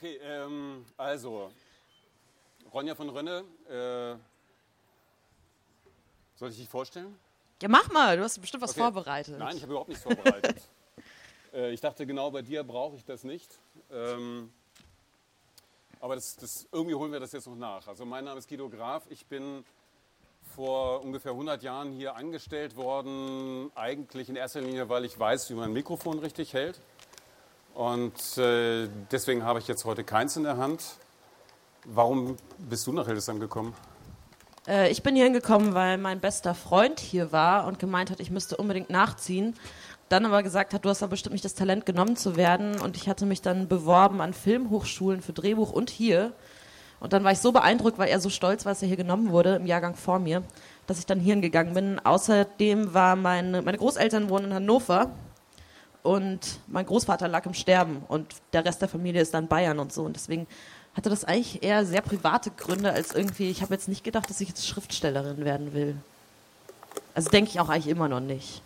Okay, ähm, also, Ronja von Rönne, äh, soll ich dich vorstellen? Ja, mach mal, du hast bestimmt was Okay. vorbereitet. Nein, ich habe überhaupt nichts vorbereitet. äh, ich dachte, genau bei dir brauche ich das nicht. Ähm, aber das, das, irgendwie holen wir das jetzt noch nach. Also mein Name ist Guido Graf. Ich bin vor ungefähr 100 Jahren hier angestellt worden. Eigentlich in erster Linie, weil ich weiß, wie man ein Mikrofon richtig hält. Und äh, deswegen habe ich jetzt heute keins in der Hand. Warum bist du nach Hildesheim gekommen? Äh, ich bin hier hingekommen, weil mein bester Freund hier war und gemeint hat, ich müsste unbedingt nachziehen. Dann aber gesagt hat, du hast aber bestimmt nicht das Talent genommen zu werden. Und ich hatte mich dann beworben an Filmhochschulen für Drehbuch und hier. Und dann war ich so beeindruckt, weil er so stolz war, dass er hier genommen wurde, im Jahrgang vor mir, dass ich dann hierhin gegangen bin. Außerdem war meine, meine Großeltern wohnen in Hannover und mein Großvater lag im Sterben und der Rest der Familie ist dann Bayern und so. Und deswegen hatte das eigentlich eher sehr private Gründe als irgendwie, ich habe jetzt nicht gedacht, dass ich jetzt Schriftstellerin werden will. Also denke ich auch eigentlich immer noch nicht.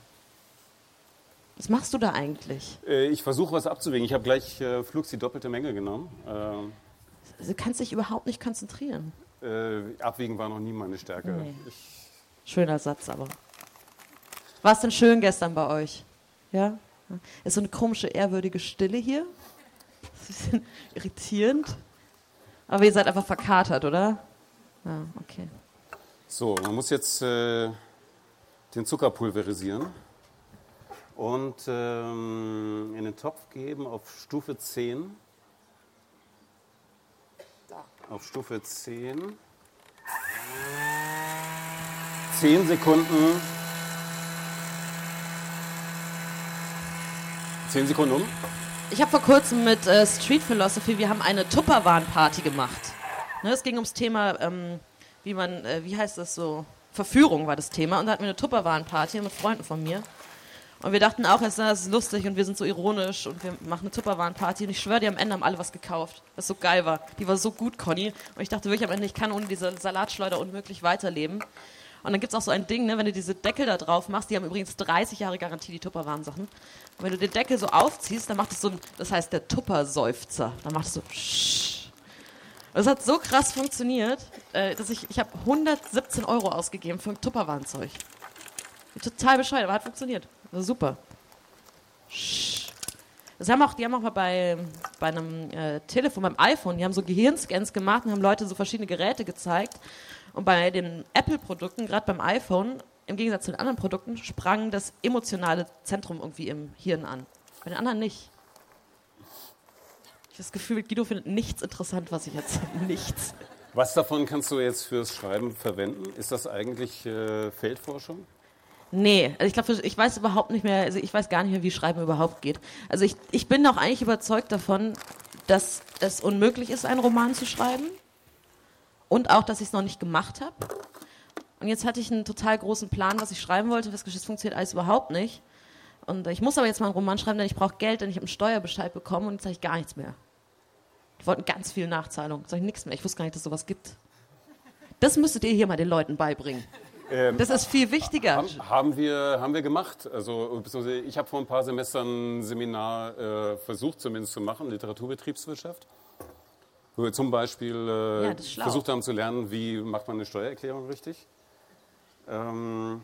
Was machst du da eigentlich? Äh, ich versuche was abzuwägen. Ich habe gleich äh, flugs die doppelte Menge genommen. Ähm, Also, du kannst dich überhaupt nicht konzentrieren. Äh, abwägen war noch nie meine Stärke. Nee. Schöner Satz aber. War es denn schön gestern bei euch? Ja? Ist so eine komische, ehrwürdige Stille hier? Das ist ein bisschen irritierend. Aber ihr seid einfach verkatert, oder? Ja, okay. so, man muss jetzt äh, den Zucker pulverisieren und ähm, in den Topf geben auf Stufe 10. Auf Stufe 10. 10 Sekunden. 10 Sekunden um. Ich habe vor kurzem mit äh, Street Philosophy, wir haben eine Tupperwaren-Party gemacht. Ne, es ging ums Thema, ähm, wie man, äh, wie heißt das so, Verführung war das Thema. Und da hatten wir eine Tupperwaren-Party mit Freunden von mir. Und wir dachten auch, es ist lustig und wir sind so ironisch und wir machen eine Tupperwaren-Party. Und ich schwöre, die am Ende haben alle was gekauft, was so geil war. Die war so gut, Conny. Und ich dachte wirklich am Ende, ich kann ohne diese Salatschleuder unmöglich weiterleben. Und dann gibt es auch so ein Ding, ne, wenn du diese Deckel da drauf machst, die haben übrigens 30 Jahre Garantie, die Tupperwaren-Sachen. Und wenn du den Deckel so aufziehst, dann macht es so ein, das heißt der Tupperseufzer. Dann macht es so. Das hat so krass funktioniert, äh, dass ich, ich habe 117 Euro ausgegeben für ein Tupperwarenzeug. Total bescheuert, aber hat funktioniert. Super. Das haben auch, die haben auch mal bei, bei einem äh, Telefon, beim iPhone, die haben so Gehirnscans gemacht und haben Leute so verschiedene Geräte gezeigt. Und bei den Apple-Produkten, gerade beim iPhone, im Gegensatz zu den anderen Produkten, sprang das emotionale Zentrum irgendwie im Hirn an. Bei den anderen nicht. Ich habe das Gefühl, Guido findet nichts interessant, was ich jetzt nichts. Was davon kannst du jetzt fürs Schreiben verwenden? Ist das eigentlich äh, Feldforschung? Nee, also ich glaube, ich weiß überhaupt nicht mehr, also ich weiß gar nicht mehr, wie Schreiben überhaupt geht. Also ich, ich bin auch eigentlich überzeugt davon, dass es unmöglich ist, einen Roman zu schreiben. Und auch, dass ich es noch nicht gemacht habe. Und jetzt hatte ich einen total großen Plan, was ich schreiben wollte. Das funktioniert alles überhaupt nicht. Und ich muss aber jetzt mal einen Roman schreiben, denn ich brauche Geld, denn ich habe einen Steuerbescheid bekommen und jetzt habe ich gar nichts mehr. Die wollten ganz viel Nachzahlung. Jetzt habe ich nichts mehr. Ich wusste gar nicht, dass es sowas gibt. Das müsstet ihr hier mal den Leuten beibringen. Ähm, Das ist viel wichtiger. haben, haben, wir, haben wir gemacht. Also, ich habe vor ein paar Semestern ein Seminar äh, versucht zumindest zu machen, Literaturbetriebswirtschaft. Wo wir zum Beispiel äh, Ja, versucht haben zu lernen, wie macht man eine Steuererklärung richtig. Ähm,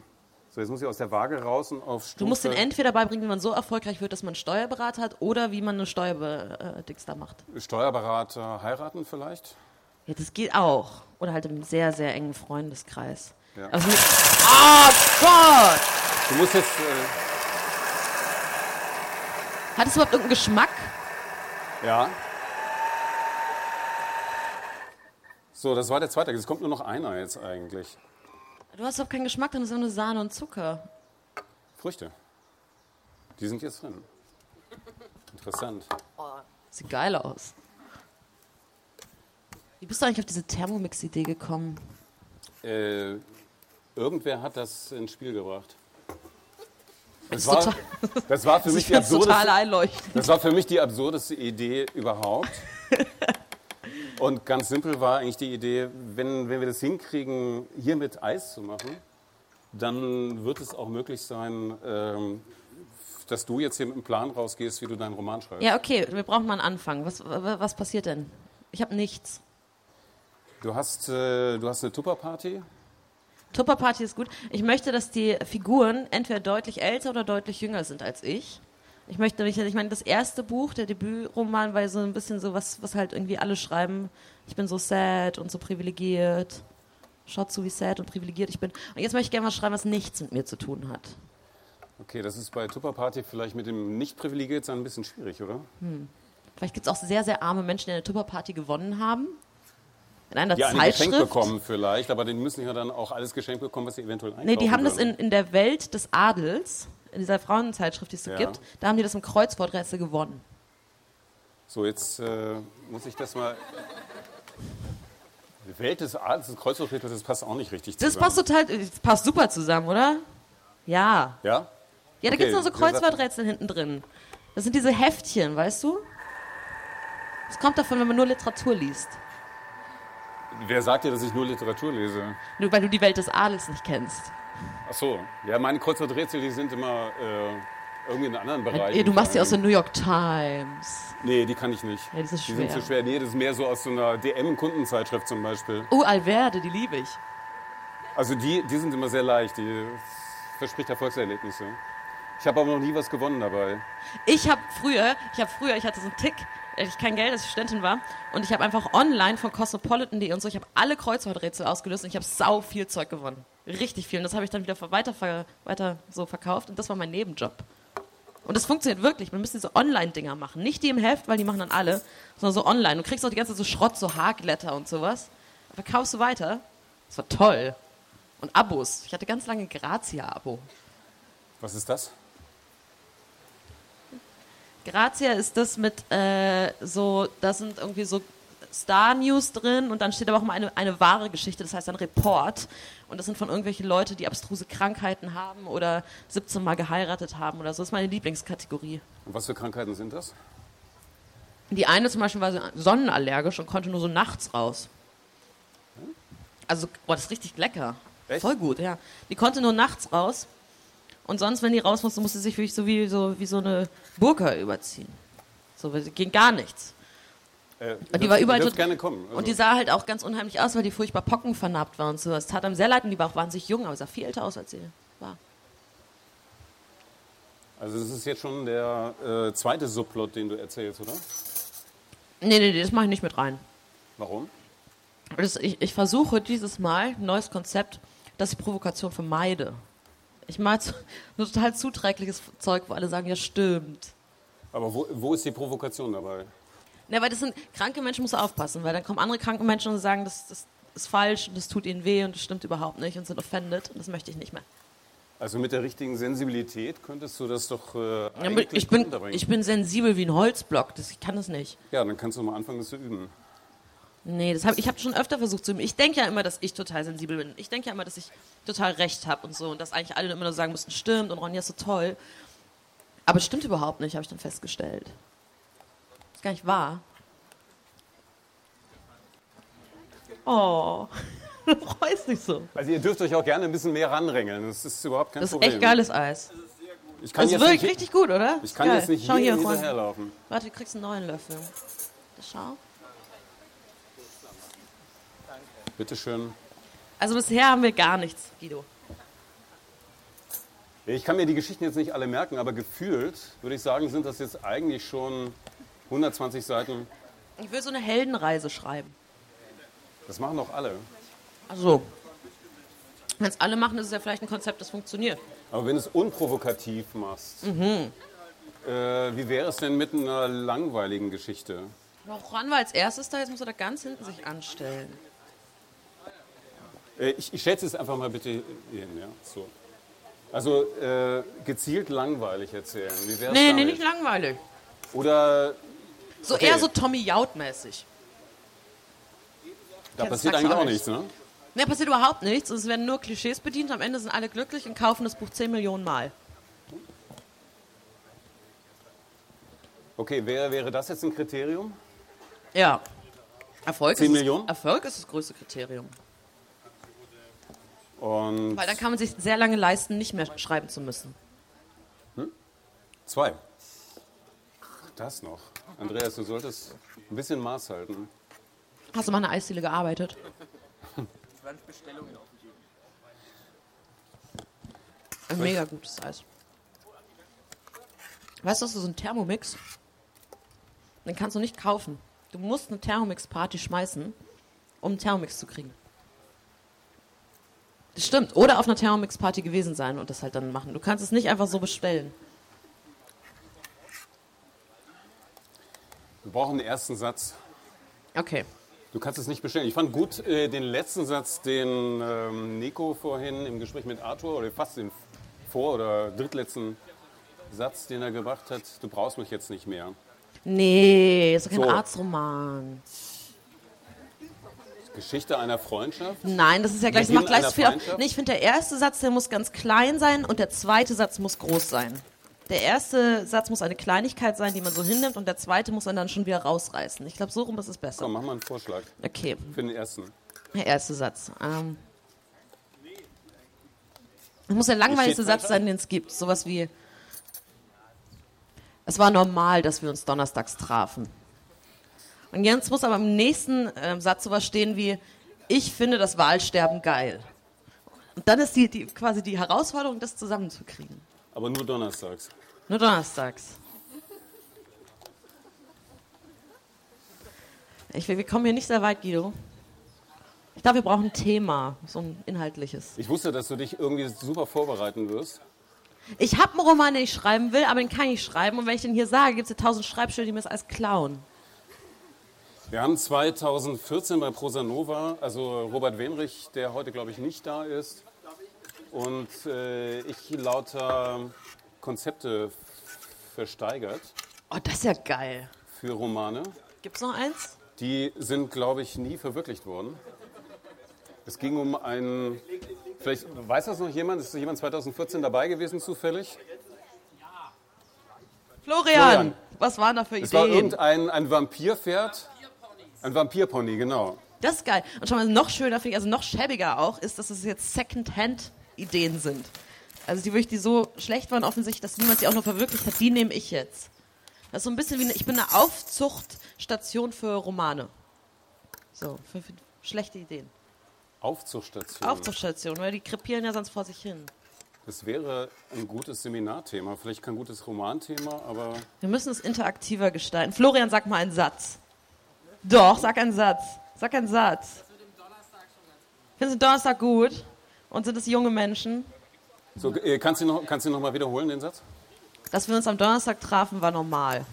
so, jetzt muss ich aus der Waage raus und auf Stufe... Du musst den entweder beibringen, wie man so erfolgreich wird, dass man einen Steuerberater hat, oder wie man eine Steuerdings da macht. Steuerberater heiraten vielleicht? Ja, das geht auch. Oder halt im sehr, sehr engen Freundeskreis. Ja. Also oh Gott! Du musst jetzt... Äh, Hat es überhaupt irgendeinen Geschmack? ja. So, das war der zweite. Es kommt nur noch einer jetzt eigentlich. Du hast doch keinen Geschmack, dann ist nur Sahne und Zucker. Früchte. Die sind jetzt drin. Interessant. Sieht geil aus. Wie bist du eigentlich auf diese Thermomix-Idee gekommen? Äh, irgendwer hat das ins Spiel gebracht. Das war, das war für mich ich die absurdeste, das war für mich die absurdeste Idee überhaupt. Und ganz simpel war eigentlich die Idee, wenn, wenn wir das hinkriegen, hier mit Eis zu machen, dann wird es auch möglich sein, ähm, dass du jetzt hier mit einem Plan rausgehst, wie du deinen Roman schreibst. Ja, okay, wir brauchen mal einen Anfang. Was, was passiert denn? Ich habe nichts. Du hast, äh, du hast eine Tupperparty. Tupperparty ist gut. Ich möchte, dass die Figuren entweder deutlich älter oder deutlich jünger sind als ich. Ich möchte, ich, ich meine, das erste Buch, der Debütroman, war so ein bisschen so was, was halt irgendwie alle schreiben. Ich bin so sad und so privilegiert. Schaut zu, wie sad und privilegiert ich bin. Und jetzt möchte ich gerne was schreiben, was nichts mit mir zu tun hat. Okay, das ist bei Tupperparty vielleicht mit dem nicht privilegiert sein ein bisschen schwierig, oder? Hm. Vielleicht gibt es auch sehr, sehr arme Menschen, die eine Tupperparty gewonnen haben. In einer ja, Zeitschrift. Geschenk bekommen vielleicht, aber die müssen ja dann auch alles geschenkt bekommen, was sie eventuell einkaufen Nee, die haben können. das in, in der Welt des Adels in dieser Frauenzeitschrift, die es so ja. gibt, da haben die das im Kreuzworträtsel gewonnen. So, jetzt äh, muss ich das mal. Die Welt des Adels, das Kreuzworträtsel, das passt auch nicht richtig zusammen. Das passt total, das passt super zusammen, oder? Ja. Ja? Ja, da okay. gibt es noch so Kreuzworträtsel hinten drin. Das sind diese Heftchen, weißt du? Das kommt davon, wenn man nur Literatur liest. Wer sagt dir, dass ich nur Literatur lese? Nur weil du die Welt des Adels nicht kennst. Ach so, ja, meine Kreuzworträtsel, die sind immer äh, irgendwie in anderen Bereichen. Du machst die aus der New York Times. Nee, die kann ich nicht. Ja, das ist schwer. Die sind zu schwer. Nee, das ist mehr so aus so einer DM-Kundenzeitschrift zum Beispiel. Oh, Alverde, die liebe ich. Also die, die sind immer sehr leicht, die verspricht Erfolgserlebnisse. Ich habe aber noch nie was gewonnen dabei. Ich habe früher, ich habe früher, ich hatte so einen Tick, ich kein Geld, als ich Studentin war. Und ich habe einfach online von Cosmopolitan.de und so, ich habe alle Kreuzworträtsel ausgelöst und ich habe sau viel Zeug gewonnen. Richtig viel. Und das habe ich dann wieder weiter, weiter so verkauft und das war mein Nebenjob. Und das funktioniert wirklich. Man müsste diese Online-Dinger machen. Nicht die im Heft, weil die machen dann alle, sondern so online. Du kriegst auch die ganze Zeit so Schrott, so Haarglätter und sowas. Verkaufst du weiter. Das war toll. Und Abos. Ich hatte ganz lange Grazia-Abo. Was ist das? Grazia ist das mit äh, so, da sind irgendwie so Star-News drin und dann steht aber auch mal eine, eine wahre Geschichte, das heißt ein Report. Und das sind von irgendwelchen Leuten, die abstruse Krankheiten haben oder 17 Mal geheiratet haben oder so. Das ist meine Lieblingskategorie. Und was für Krankheiten sind das? Die eine zum Beispiel war sonnenallergisch und konnte nur so nachts raus. Also, boah, das ist richtig lecker. Echt? Voll gut, ja. Die konnte nur nachts raus und sonst, wenn die raus musste, musste sie sich wirklich so wie so, wie so eine Burka überziehen. So, ging gar nichts. Äh, und die war überall gerne kommen. Also. Und die sah halt auch ganz unheimlich aus, weil die furchtbar pockenvernarbt war und so. Es tat einem sehr leid und die war auch wahnsinnig jung, aber sah viel älter aus, als sie war. Also das ist jetzt schon der äh, zweite Subplot, den du erzählst, oder? Nee, nee, nee, das mache ich nicht mit rein. Warum? Das, ich, ich versuche dieses Mal ein neues Konzept, dass ich Provokation vermeide. Ich mag nur total zuträgliches Zeug, wo alle sagen, ja stimmt. Aber wo, wo ist die Provokation dabei? Na, weil das sind kranke Menschen, muss aufpassen, weil dann kommen andere kranke Menschen und sagen, das, das ist falsch und das tut ihnen weh und das stimmt überhaupt nicht und sind offended und das möchte ich nicht mehr. Also mit der richtigen Sensibilität könntest du das doch äh, ja, ich, bin, ich bin sensibel wie ein Holzblock, das, ich kann das nicht. Ja, dann kannst du mal anfangen, das zu üben. Nee, das hab, ich habe schon öfter versucht zu üben. Ich denke ja immer, dass ich total sensibel bin. Ich denke ja immer, dass ich total recht habe und so. Und dass eigentlich alle immer nur sagen müssen, stimmt und Ronja ist so toll. Aber es stimmt überhaupt nicht, habe ich dann festgestellt. Das ist gar nicht wahr. Oh, du freust dich so. Also ihr dürft euch auch gerne ein bisschen mehr ranrängeln. Das ist überhaupt kein das Problem. Das ist echt geiles Eis. Ich kann das ist wirklich richtig gut, oder? Ich kann Geil. jetzt nicht Schau hier hinterherlaufen. Warte, du kriegst einen neuen Löffel. Schau. Bitteschön. Also bisher haben wir gar nichts, Guido. Ich kann mir die Geschichten jetzt nicht alle merken, aber gefühlt würde ich sagen, sind das jetzt eigentlich schon 120 Seiten. Ich will so eine Heldenreise schreiben. Das machen doch alle. Also, wenn es alle machen, ist es ja vielleicht ein Konzept, das funktioniert. Aber wenn du es unprovokativ machst, mhm. äh, wie wäre es denn mit einer langweiligen Geschichte? Woran war als erstes da? Jetzt muss er da ganz hinten sich anstellen. Äh, ich, ich schätze es einfach mal bitte hin. Ja, so. Also äh, gezielt langweilig erzählen. Wie wär's nee, damit? nee, nicht langweilig. Oder. So okay. eher so Tommy Jaud-mäßig. Da Kennst passiert eigentlich auch nichts, ne? Ne, passiert überhaupt nichts. Es werden nur Klischees bedient. Am Ende sind alle glücklich und kaufen das Buch 10 Millionen Mal. Okay, wäre, wäre das jetzt ein Kriterium? Ja. Erfolg 10 Millionen? Das, Erfolg ist das größte Kriterium. Und Weil dann kann man sich sehr lange leisten, nicht mehr schreiben zu müssen. Hm? Zwei. Das noch. Andreas, du solltest ein bisschen Maß halten. Hast du mal eine Eisdiele gearbeitet? 20 Bestellungen. Ein mega gutes Eis. Weißt du, das ist so ein Thermomix? Den kannst du nicht kaufen. Du musst eine Thermomix-Party schmeißen, um einen Thermomix zu kriegen. Das stimmt. Oder auf einer Thermomix-Party gewesen sein und das halt dann machen. Du kannst es nicht einfach so bestellen. Wir brauchen den ersten Satz. Okay. Du kannst es nicht bestellen. Ich fand gut äh, den letzten Satz, den ähm, Nico vorhin im Gespräch mit Arthur, oder fast den vor- oder drittletzten Satz, den er gebracht hat. Du brauchst mich jetzt nicht mehr. Nee, ist doch kein So. Arztroman. Geschichte einer Freundschaft. Nein, das ist ja gleich, das Beginn macht gleich einer so viel auf. Freundschaft? Nee, ich finde, der erste Satz, der muss ganz klein sein und der zweite Satz muss groß sein. Der erste Satz muss eine Kleinigkeit sein, die man so hinnimmt und der zweite muss man dann schon wieder rausreißen. Ich glaube, so rum ist es besser. Komm, mach mal einen Vorschlag Okay, für den ersten. der erste Satz. Ähm, das muss der langweiligste Satz sein, den es gibt. Sowas wie, es war normal, dass wir uns donnerstags trafen. Und jetzt muss aber im nächsten ähm, Satz sowas stehen wie, ich finde das Wahlsterben geil. Und dann ist die, die quasi die Herausforderung, das zusammenzukriegen. Aber nur donnerstags. Nur donnerstags. Ich, wir kommen hier nicht sehr weit, Guido. Ich glaube, wir brauchen ein Thema, so ein inhaltliches. Ich wusste, dass du dich irgendwie super vorbereiten wirst. Ich habe einen Roman, den ich schreiben will, aber den kann ich schreiben. Und wenn ich den hier sage, gibt es hier tausend Schreibstellen, die mir das alles klauen. Wir haben 2014 bei Prosa Nova, also Robert Wenrich, der heute glaube ich nicht da ist, und äh, ich lauter Konzepte versteigert Oh, das ist ja geil. für Romane. Gibt's noch eins? Die sind, glaube ich, nie verwirklicht worden. Es ging um einen, vielleicht weiß das noch jemand, ist jemand 2014 dabei gewesen zufällig? Florian, Florian. was waren da für Es war Ideen? irgendein ein Vampirpferd, ein Vampirpony, genau. Das ist geil. Und schon mal noch schöner finde ich, also noch schäbiger auch, ist, dass es jetzt Second-Hand-Ideen sind. Also die wirklich, die so schlecht waren offensichtlich, dass niemand sie auch nur verwirklicht hat, die nehme ich jetzt. Das ist so ein bisschen wie, eine, ich bin eine Aufzuchtstation für Romane. So, für, für schlechte Ideen. Aufzuchtstation. Aufzuchtstation, weil die krepieren ja sonst vor sich hin. Das wäre ein gutes Seminarthema, vielleicht kein gutes Romanthema, aber Wir müssen es interaktiver gestalten. Florian, sag mal einen Satz. Doch, sag einen Satz. Sag einen Satz. Findest du Donnerstag gut? Und sind es junge Menschen? so, äh, kannst du noch, kannst du noch mal wiederholen den Satz? Dass wir uns am Donnerstag trafen, war normal.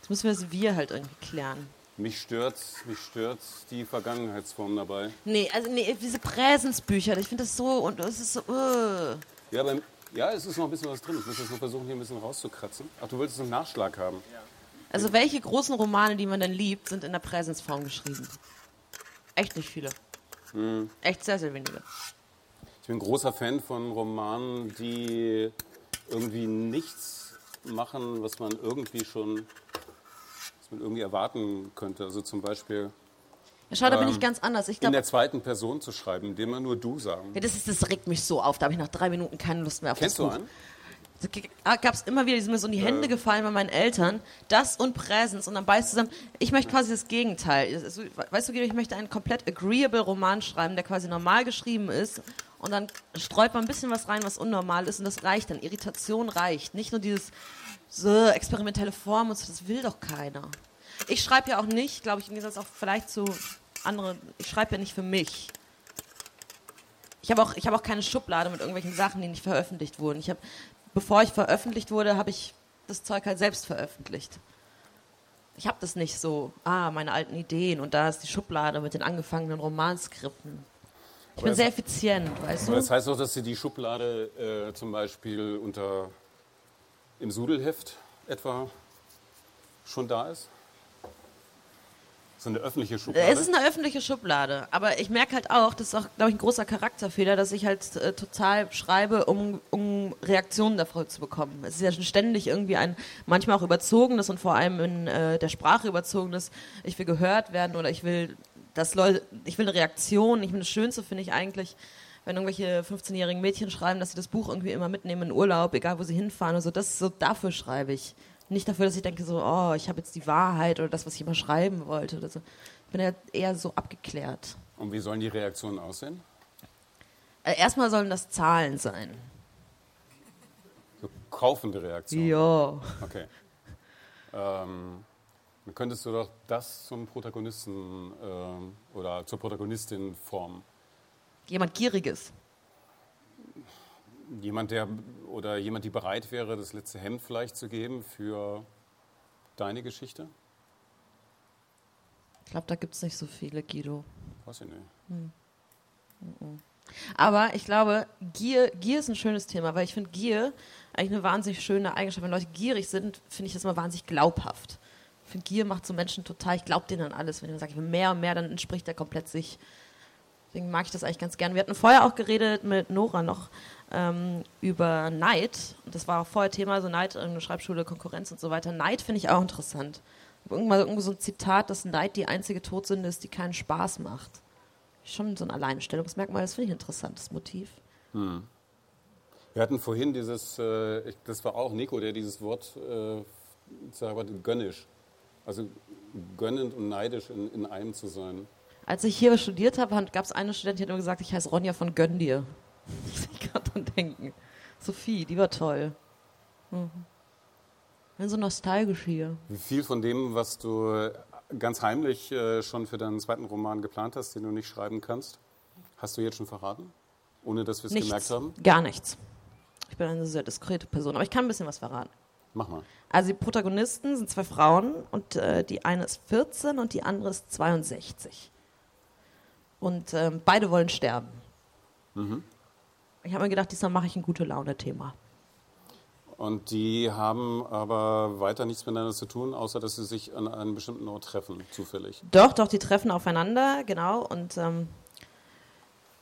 Jetzt müssen wir das Wir halt irgendwie klären. Mich stört, mich stört die Vergangenheitsform dabei. Nee, also nee, diese Präsensbücher, ich finde das so und das ist so. Uh. Ja, beim, ja, es ist noch ein bisschen was drin. Ich muss jetzt noch versuchen, hier ein bisschen rauszukratzen. Ach, du wolltest einen Nachschlag haben. Also welche großen Romane, die man denn liebt, sind in der Präsensform geschrieben? Echt nicht viele. Echt sehr, sehr wenige. Ich bin großer Fan von Romanen, die irgendwie nichts machen, was man irgendwie schon was man irgendwie erwarten könnte. Also zum Beispiel Ja, schau, da bin Ähm, ich ganz anders. Ich in glaube, der zweiten Person zu schreiben, indem man nur du sagen. Ja, das, ist, das regt mich so auf. Da habe ich nach drei Minuten keine Lust mehr auf Kennst das du Buch. einen? Da gab es immer wieder, die sind mir so in die Hände gefallen bei meinen Eltern. Das und Präsens und dann beißt zusammen. Ich möchte quasi das Gegenteil. Weißt du, Guido, ich möchte einen komplett agreeable Roman schreiben, der quasi normal geschrieben ist. Und dann streut man ein bisschen was rein, was unnormal ist. Und das reicht dann. Irritation reicht. Nicht nur dieses so experimentelle Form und so, das will doch keiner. Ich schreibe ja auch nicht, glaube ich, im Gegensatz auch vielleicht zu anderen, ich schreibe ja nicht für mich. Ich habe auch, ich habe auch keine Schublade mit irgendwelchen Sachen, die nicht veröffentlicht wurden. Ich habe, bevor ich veröffentlicht wurde, habe ich das Zeug halt selbst veröffentlicht. Ich habe das nicht so, ah, meine alten Ideen und da ist die Schublade mit den angefangenen Romanskripten. Ich bin das- sehr effizient, weißt Aber du? das heißt auch, dass sie die Schublade äh, zum Beispiel unter im Sudelheft etwa schon da ist? So eine öffentliche Schublade? Es ist eine öffentliche Schublade, aber ich merke halt auch, das ist auch, glaube ich, ein großer Charakterfehler, dass ich halt äh, total schreibe, um, um Reaktionen davon zu bekommen. Es ist ja schon ständig irgendwie ein, manchmal auch überzogenes und vor allem in äh, der Sprache überzogenes, ich will gehört werden oder ich will, dass Leute, ich will eine Reaktion. Ich finde, das Schönste finde ich eigentlich, wenn irgendwelche 15-jährigen Mädchen schreiben, dass sie das Buch irgendwie immer mitnehmen in Urlaub, egal wo sie hinfahren und so, das so, dafür schreibe ich. Nicht dafür, dass ich denke so, oh, ich habe jetzt die Wahrheit oder das, was ich immer schreiben wollte oder so. Ich bin ja eher so abgeklärt. Und wie sollen die Reaktionen aussehen? Äh, erstmal sollen das Zahlen sein. So kaufende Reaktionen? Ja. Okay. Ähm, dann könntest du doch das zum Protagonisten ähm, oder zur Protagonistin formen. Jemand Gieriges. Jemand, der oder jemand, die bereit wäre, das letzte Hemd vielleicht zu geben für deine Geschichte? Ich glaube, da gibt es nicht so viele, Guido. Weiß ich nicht. Aber ich glaube, Gier, Gier ist ein schönes Thema, weil ich finde Gier eigentlich eine wahnsinnig schöne Eigenschaft. Wenn Leute gierig sind, finde ich das immer wahnsinnig glaubhaft. Ich finde, Gier macht so Menschen total, ich glaube denen an alles. Wenn jemand sagt, ich will mehr und mehr, dann entspricht er komplett sich. Deswegen mag ich das eigentlich ganz gern. Wir hatten vorher auch geredet mit Nora noch ähm, über Neid. Und das war auch vorher Thema, so Neid, eine Schreibschule, Konkurrenz und so weiter. Neid finde ich auch interessant. Ich irgendwann irgendwo so ein Zitat, dass Neid die einzige Todsünde ist, die keinen Spaß macht. Schon so ein Alleinstellungsmerkmal, das finde ich ein interessantes Motiv. Wir hatten vorhin dieses, äh, ich- das war auch Nico, der dieses Wort äh, sagt, gönnisch. Also gönnend und neidisch in, in einem zu sein. Als ich hier studiert habe, gab es eine Studentin, die hat immer gesagt, ich heiße Ronja von Gönn dir. Ich gerade dran denken. Sophie, die war toll. Mhm. Bin so nostalgisch hier. Wie viel von dem, was du ganz heimlich äh, schon für deinen zweiten Roman geplant hast, den du nicht schreiben kannst, hast du jetzt schon verraten? Ohne dass wir es gemerkt haben? Gar nichts. Ich bin eine sehr diskrete Person, aber ich kann ein bisschen was verraten. Mach mal. Also die Protagonisten sind zwei Frauen und äh, die eine ist 14 und die andere ist 62. Und ähm, beide wollen sterben. Ich habe mir gedacht, diesmal mache ich ein gute Laune-Thema. Und die haben aber weiter nichts miteinander zu tun, außer dass sie sich an einem bestimmten Ort treffen, zufällig. Doch, doch, die treffen aufeinander, genau. Und ähm,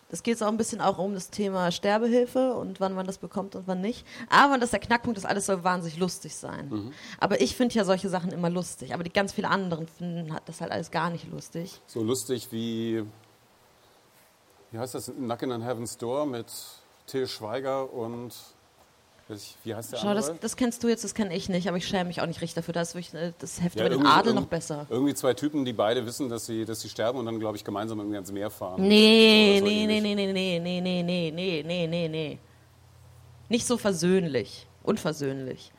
es geht auch ein bisschen auch um das Thema Sterbehilfe und wann man das bekommt und wann nicht. Aber das ist der Knackpunkt, das alles soll wahnsinnig lustig sein. Aber ich finde ja solche Sachen immer lustig. Aber die ganz viele anderen finden das halt alles gar nicht lustig. So lustig wie, wie heißt das, Knockin' on Heaven's Door mit Till Schweiger und, wie heißt der Schau, das, das kennst du jetzt, das kenne ich nicht, aber ich schäme mich auch nicht richtig dafür. Da ist wirklich äh, das Heft Ja, über den Adel noch besser. Irgendwie zwei Typen, die beide wissen, dass sie, dass sie sterben und dann, glaube ich, gemeinsam irgendwie ans Meer fahren. Nee, so nee, nee, ähnlich. nee, nee, nee, nee, nee, nee, nee, nee, nee. Nicht so versöhnlich. Unversöhnlich.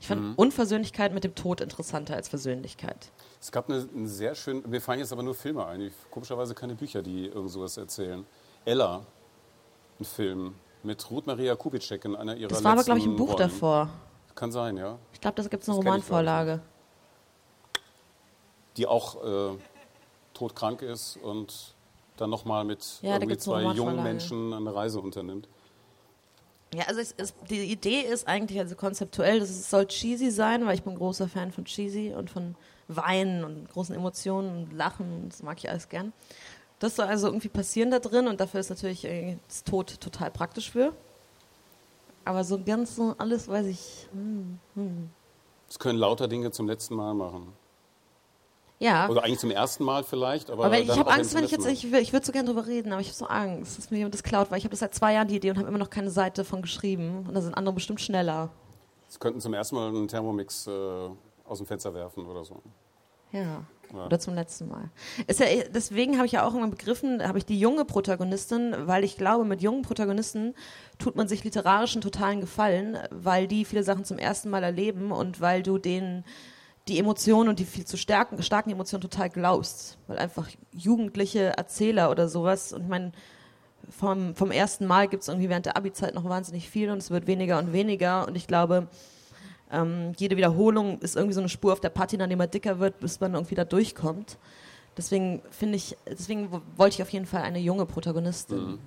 Ich fand Mhm. Unversöhnlichkeit mit dem Tod interessanter als Versöhnlichkeit. Es gab eine, eine sehr schön, mir fallen jetzt aber nur Filme ein, die, komischerweise keine Bücher, die irgend sowas erzählen. Ella, ein Film mit Ruth Maria Kubitschek in einer ihrer Das war aber, glaube ich, ein Buch Rollen. davor. Kann sein, ja. Ich glaube, da gibt es eine Das ich, ich, Romanvorlage. Die auch äh, todkrank ist und dann nochmal mit Ja, irgendwie zwei jungen. Menschen eine Reise unternimmt. Ja, also es ist, die Idee ist eigentlich also konzeptuell, dass es soll cheesy sein, weil ich bin großer Fan von cheesy und von Weinen und großen Emotionen und Lachen, das mag ich alles gern. Das soll also irgendwie passieren da drin und dafür ist natürlich äh, das Tod total praktisch für. Aber so ganz so alles weiß ich. hm. Das können lauter Dinge zum letzten Mal machen. Ja, Oder eigentlich zum ersten Mal vielleicht, aber, aber ich habe Angst, wenn ich jetzt, ich, ich würde so gerne drüber reden, aber ich habe so Angst, dass mir jemand das klaut, weil ich habe das seit zwei Jahren die Idee und habe immer noch keine Seite von geschrieben und da sind andere bestimmt schneller. Sie könnten zum ersten Mal einen Thermomix äh, aus dem Fenster werfen oder so. Ja. Ja. Oder zum letzten Mal. Ist ja, deswegen habe ich ja auch immer begriffen, habe ich die junge Protagonistin, weil ich glaube, mit jungen Protagonisten tut man sich literarischen totalen Gefallen, weil die viele Sachen zum ersten Mal erleben und weil du denen die Emotionen und die viel zu starken, starken Emotionen total glaubst. Weil einfach jugendliche Erzähler oder sowas, und ich meine, vom, vom ersten Mal gibt es irgendwie während der Abi-Zeit noch wahnsinnig viel und es wird weniger und weniger und ich glaube, ähm, jede Wiederholung ist irgendwie so eine Spur auf der Patina, dem man dicker wird, bis man irgendwie da durchkommt. Deswegen finde ich, deswegen wo- wollte ich auf jeden Fall eine junge Protagonistin.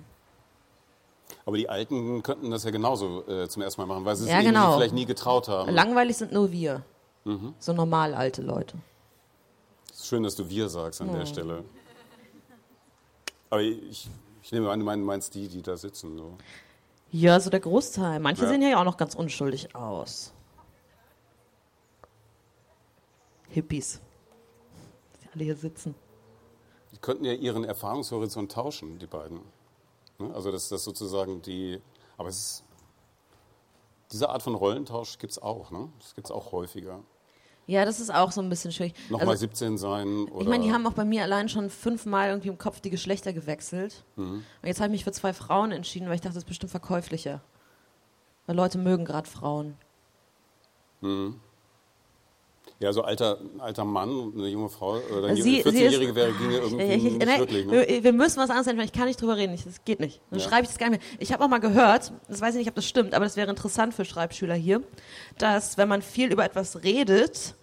Aber die Alten könnten das ja genauso äh, zum ersten Mal machen, weil sie es Ja, irgendwie genau. vielleicht nie getraut haben. Langweilig sind nur wir. Mhm. So normal alte Leute. Es ist schön, dass du wir sagst an Oh. der Stelle. Aber ich, ich nehme an, du mein- meinst die, die da sitzen. So. Ja, so der Großteil. Manche Ja. sehen ja auch noch ganz unschuldig aus. Hippies. Die alle hier sitzen. Die könnten ja ihren Erfahrungshorizont tauschen, die beiden. Ne? Also das, das sozusagen die, aber es ist, diese Art von Rollentausch gibt es auch, ne? Das gibt es auch häufiger. Ja, das ist auch so ein bisschen schwierig. Nochmal also, 17 sein oder... Ich meine, die haben auch bei mir allein schon fünfmal irgendwie im Kopf die Geschlechter gewechselt. Mhm. Und jetzt habe ich mich für zwei Frauen entschieden, weil ich dachte, das ist bestimmt verkäuflicher. Weil Leute mögen gerade Frauen. Mhm. Ja, so alter, alter Mann und eine junge Frau oder eine 14-Jährige wäre ginge irgendwie ich, ich, nicht nein, wirklich. Ne? Wir müssen was anderes entwickeln. Ich kann nicht drüber reden. Das geht nicht. Dann ja. schreibe ich das gar nicht mehr. Ich habe auch mal gehört, das weiß ich nicht, ob das stimmt, aber das wäre interessant für Schreibschüler hier, dass wenn man viel über etwas redet,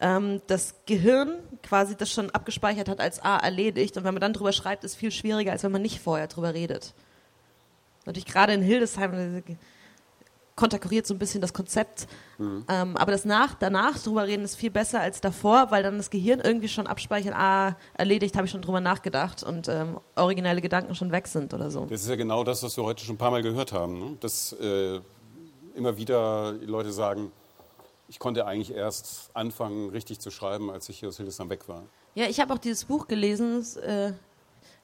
ähm, das Gehirn quasi das schon abgespeichert hat als A erledigt und wenn man dann drüber schreibt, ist viel schwieriger, als wenn man nicht vorher drüber redet. Natürlich gerade in Hildesheim konterkuriert so ein bisschen das Konzept. Mhm. Ähm, aber das nach, danach drüber reden ist viel besser als davor, weil dann das Gehirn irgendwie schon abspeichert, ah, erledigt, habe ich schon drüber nachgedacht und ähm, originelle Gedanken schon weg sind oder so. Das ist ja genau das, was wir heute schon ein paar Mal gehört haben. Ne? Dass äh, immer wieder Leute sagen, ich konnte eigentlich erst anfangen, richtig zu schreiben, als ich hier aus Hildesheim weg war. Ja, ich habe auch dieses Buch gelesen, äh,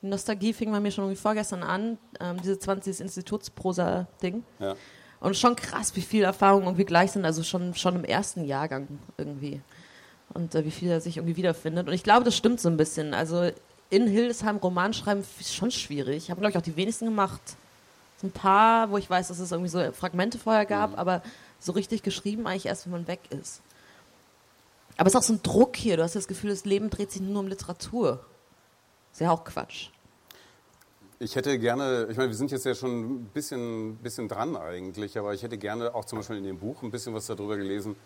Nostalgie fing bei mir schon irgendwie vorgestern an, ähm, diese 20. Institutsprosa-Ding. Ja. Und schon krass, wie viel Erfahrungen irgendwie gleich sind, also schon, schon im ersten Jahrgang irgendwie. Und äh, wie viel er sich irgendwie wiederfindet. Und ich glaube, das stimmt so ein bisschen. Also in Hildesheim Roman schreiben ist schon schwierig. Ich habe, glaube ich, auch die wenigsten gemacht. So ein paar, wo ich weiß, dass es irgendwie so Fragmente vorher gab, mhm. aber so richtig geschrieben eigentlich erst, wenn man weg ist. Aber es ist auch so ein Druck hier. Du hast das Gefühl, das Leben dreht sich nur um Literatur. Ist ja auch Quatsch. Ich hätte gerne, ich meine, wir sind jetzt ja schon ein bisschen, bisschen dran eigentlich, aber ich hätte gerne auch zum Beispiel in dem Buch ein bisschen was darüber gelesen,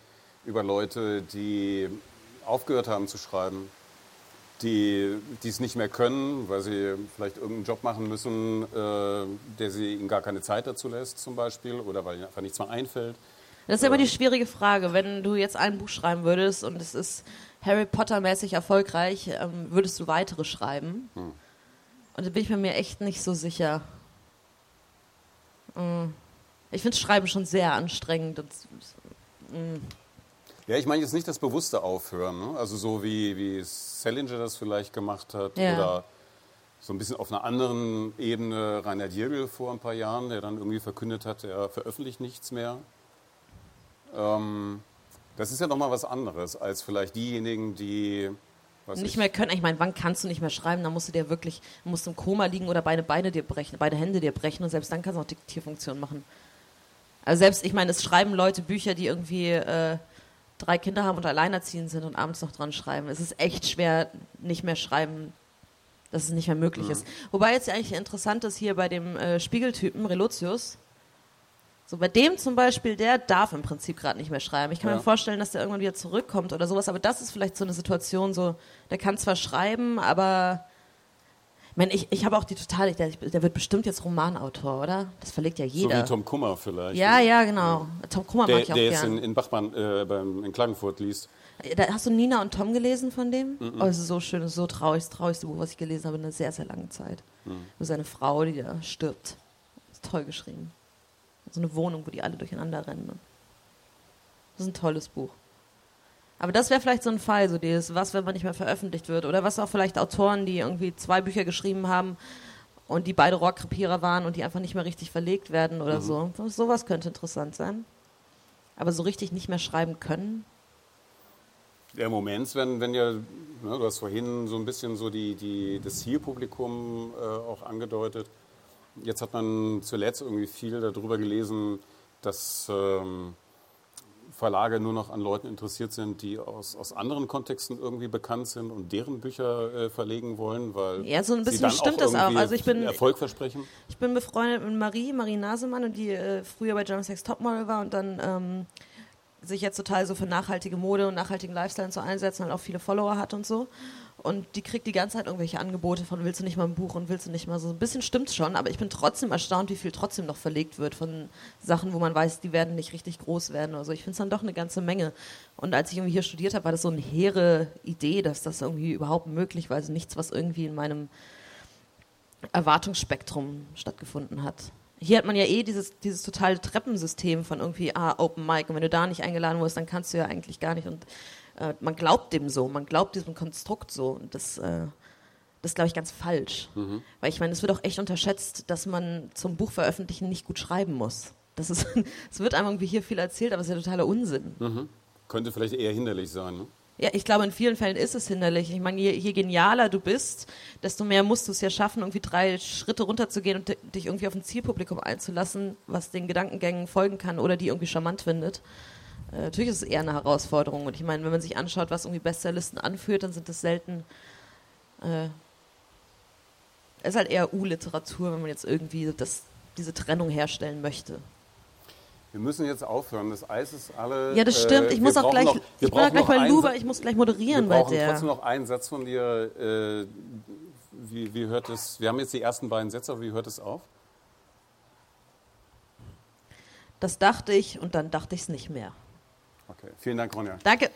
über Leute, die aufgehört haben zu schreiben, die es nicht mehr können, weil sie vielleicht irgendeinen Job machen müssen, äh, der sie ihnen gar keine Zeit dazu lässt zum Beispiel oder weil ihnen einfach nichts mehr einfällt. Das ist immer die schwierige Frage. Wenn du jetzt ein Buch schreiben würdest und es ist Harry Potter-mäßig erfolgreich, ähm, würdest du weitere schreiben? Hm. Und da bin ich mir echt nicht so sicher. Mm. Ich finde Schreiben schon sehr anstrengend. Mm. Ja, ich meine jetzt nicht das bewusste Aufhören. Ne? Also so wie, wie Salinger das vielleicht gemacht hat ja. oder so ein bisschen auf einer anderen Ebene Rainer Diergel vor ein paar Jahren, der dann irgendwie verkündet hat, er veröffentlicht nichts mehr. Ähm, das ist ja nochmal was anderes als vielleicht diejenigen, die nicht ich. mehr können. Ich meine, wann kannst du nicht mehr schreiben? Da musst du dir wirklich, musst im Koma liegen oder beide Beine dir brechen, beide Hände dir brechen und selbst dann kannst du auch Diktierfunktion machen. Also selbst, ich meine, es schreiben Leute Bücher, die irgendwie äh, drei Kinder haben und alleinerziehend sind und abends noch dran schreiben. Es ist echt schwer, nicht mehr schreiben, dass es nicht mehr möglich mhm. ist. Wobei jetzt eigentlich interessant ist hier bei dem äh, Spiegeltypen Relotius, so bei dem zum Beispiel, der darf im Prinzip gerade nicht mehr schreiben. Ich kann ja. mir vorstellen, dass der irgendwann wieder zurückkommt oder sowas, aber das ist vielleicht so eine Situation, so, der kann zwar schreiben, aber ich meine, ich, ich habe auch die totale, der, der, wird bestimmt jetzt Romanautor, oder? Das verlegt ja jeder. So wie Tom Kummer vielleicht. Ja, ja, genau. Tom Kummer der, mag ich auch Der jetzt in, in Bachmann, äh, beim, in Klagenfurt liest. Da, hast du Nina und Tom gelesen von dem? Mm -mm. Oh, es ist so schön, es ist so traurig, das traurigste Buch, was ich gelesen habe in einer sehr, sehr langen Zeit. Mm. Über seine Frau, die da stirbt. Ist toll geschrieben. So eine Wohnung, wo die alle durcheinander rennen. Ne? Das ist ein tolles Buch. Aber das wäre vielleicht so ein Fall, so dieses, was, wenn man nicht mehr veröffentlicht wird. Oder was auch vielleicht Autoren, die irgendwie zwei Bücher geschrieben haben und die beide Rohrkrepierer waren und die einfach nicht mehr richtig verlegt werden oder mhm. so. Sowas könnte interessant sein. Aber so richtig nicht mehr schreiben können. Ja, im Moment, wenn, wenn ja, ne, du hast vorhin so ein bisschen so die, die, das Zielpublikum äh, auch angedeutet, Jetzt hat man zuletzt irgendwie viel darüber gelesen, dass ähm, Verlage nur noch an Leuten interessiert sind, die aus, aus anderen Kontexten irgendwie bekannt sind und deren Bücher äh, verlegen wollen, weil ja, so ein bisschen stimmt auch das auch. Also ich bin Erfolg versprechen. Ich bin befreundet mit Marie, Marie Nasemann, und die äh, früher bei John Sex Topmodel war und dann ähm, sich jetzt total so für nachhaltige Mode und nachhaltigen Lifestyle und so einsetzt und halt auch viele Follower hat und so. Und die kriegt die ganze Zeit irgendwelche Angebote von willst du nicht mal ein Buch und willst du nicht mal so. Ein bisschen stimmt's schon, aber ich bin trotzdem erstaunt, wie viel trotzdem noch verlegt wird von Sachen, wo man weiß, die werden nicht richtig groß werden. Also ich finde es dann doch eine ganze Menge. Und als ich irgendwie hier studiert habe, war das so eine hehre Idee, dass das irgendwie überhaupt möglich war. Also nichts, was irgendwie in meinem Erwartungsspektrum stattgefunden hat. Hier hat man ja eh dieses, dieses totale Treppensystem von irgendwie, ah, Open Mic. Und wenn du da nicht eingeladen wirst, dann kannst du ja eigentlich gar nicht. Und äh, man glaubt dem so, man glaubt diesem Konstrukt so. Und das, äh, Das glaube ich, ganz falsch. Mhm. Weil ich meine, es wird auch echt unterschätzt, dass man zum Buch veröffentlichen nicht gut schreiben muss. Das ist, es wird einem irgendwie hier viel erzählt, aber es ist ja totaler Unsinn. Mhm. Könnte vielleicht eher hinderlich sein. Ne? Ja, ich glaube, in vielen Fällen ist es hinderlich. Ich meine, je, je genialer du bist, desto mehr musst du es ja schaffen, irgendwie drei Schritte runterzugehen und dich irgendwie auf ein Zielpublikum einzulassen, was den Gedankengängen folgen kann oder die irgendwie charmant findet. Äh, natürlich ist es eher eine Herausforderung. Und ich meine, wenn man sich anschaut, was irgendwie Bestsellerlisten anführt, dann sind das selten. Äh, es ist halt eher U-Literatur, wenn man jetzt irgendwie das, diese Trennung herstellen möchte. Wir müssen jetzt aufhören. Das Eis ist alle. Ja, das stimmt. Äh, ich wir muss auch gleich. Noch, ich bin auch gleich bei Luba. Ich muss gleich Wir moderieren bei brauchen der. trotzdem noch einen Satz von dir. Äh, wie, wie hört es? Wir haben jetzt die ersten beiden Sätze, aber wie hört es auf? Das dachte ich und dann dachte ich es nicht mehr. Okay. Vielen Dank, Ronja. Danke.